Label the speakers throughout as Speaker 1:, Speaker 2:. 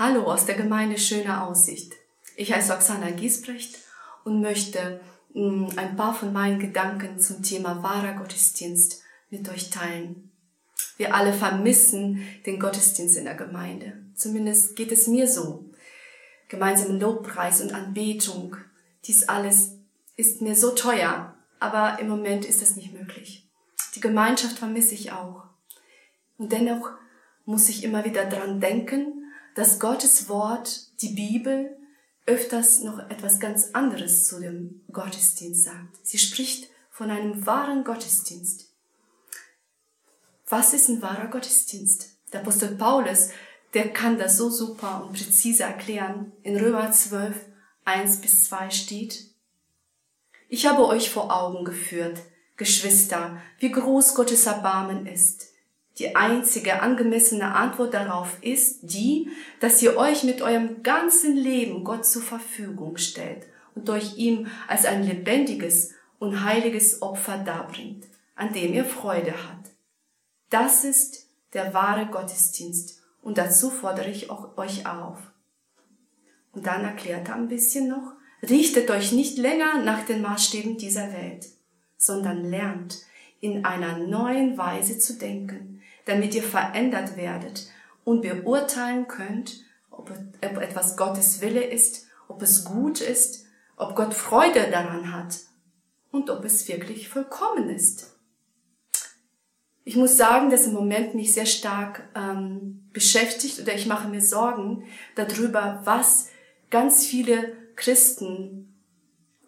Speaker 1: Hallo aus der Gemeinde Schöne Aussicht. Ich heiße Oksana Giesbrecht und möchte mm, ein paar von meinen Gedanken zum Thema wahrer Gottesdienst mit euch teilen. Wir alle vermissen den Gottesdienst in der Gemeinde. Zumindest geht es mir so. Gemeinsamen Lobpreis und Anbetung, dies alles ist mir so teuer, aber im Moment ist das nicht möglich. Die Gemeinschaft vermisse ich auch. Und dennoch muss ich immer wieder dran denken, dass Gottes Wort, die Bibel, öfters noch etwas ganz anderes zu dem Gottesdienst sagt. Sie spricht von einem wahren Gottesdienst. Was ist ein wahrer Gottesdienst? Der Apostel Paulus, der kann das so super und präzise erklären. In Römer 12, 1 bis 2 steht, ich habe euch vor Augen geführt, Geschwister, wie groß Gottes Erbarmen ist die einzige angemessene Antwort darauf ist die, dass ihr euch mit eurem ganzen Leben Gott zur Verfügung stellt und euch ihm als ein lebendiges und heiliges Opfer darbringt, an dem ihr Freude habt. Das ist der wahre Gottesdienst und dazu fordere ich auch euch auf. Und dann erklärt er ein bisschen noch, richtet euch nicht länger nach den Maßstäben dieser Welt, sondern lernt in einer neuen Weise zu denken, damit ihr verändert werdet und beurteilen könnt, ob etwas Gottes Wille ist, ob es gut ist, ob Gott Freude daran hat und ob es wirklich vollkommen ist. Ich muss sagen, dass im Moment mich sehr stark ähm, beschäftigt oder ich mache mir Sorgen darüber, was ganz viele Christen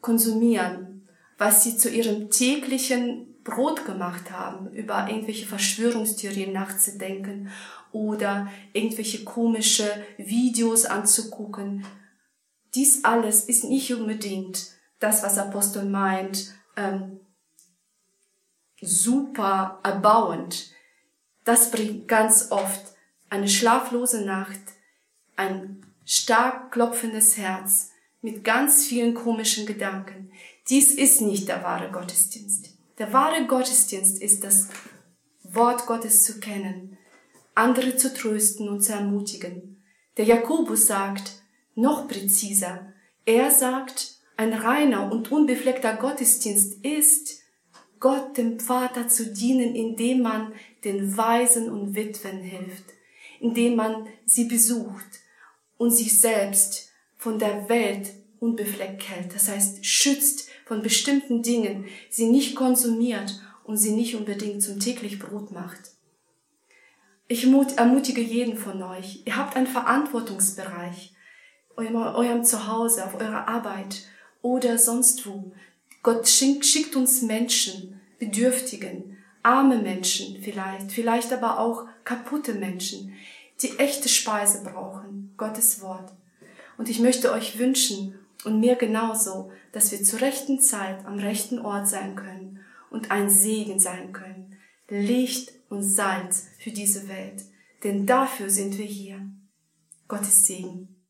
Speaker 1: konsumieren, was sie zu ihrem täglichen Brot gemacht haben, über irgendwelche Verschwörungstheorien nachzudenken oder irgendwelche komische Videos anzugucken. Dies alles ist nicht unbedingt das, was Apostel meint, ähm, super erbauend. Das bringt ganz oft eine schlaflose Nacht, ein stark klopfendes Herz mit ganz vielen komischen Gedanken. Dies ist nicht der wahre Gottesdienst. Der wahre Gottesdienst ist das Wort Gottes zu kennen, andere zu trösten und zu ermutigen. Der Jakobus sagt noch präziser. Er sagt, ein reiner und unbefleckter Gottesdienst ist, Gott dem Vater zu dienen, indem man den Weisen und Witwen hilft, indem man sie besucht und sich selbst von der Welt unbefleckt hält. Das heißt, schützt von bestimmten Dingen, sie nicht konsumiert und sie nicht unbedingt zum täglich Brot macht. Ich ermutige jeden von euch, ihr habt einen Verantwortungsbereich, eurem Zuhause, auf eurer Arbeit oder sonst wo. Gott schickt uns Menschen, Bedürftigen, arme Menschen vielleicht, vielleicht aber auch kaputte Menschen, die echte Speise brauchen, Gottes Wort. Und ich möchte euch wünschen, und mir genauso, dass wir zur rechten Zeit am rechten Ort sein können und ein Segen sein können. Licht und Salz für diese Welt. Denn dafür sind wir hier. Gottes Segen.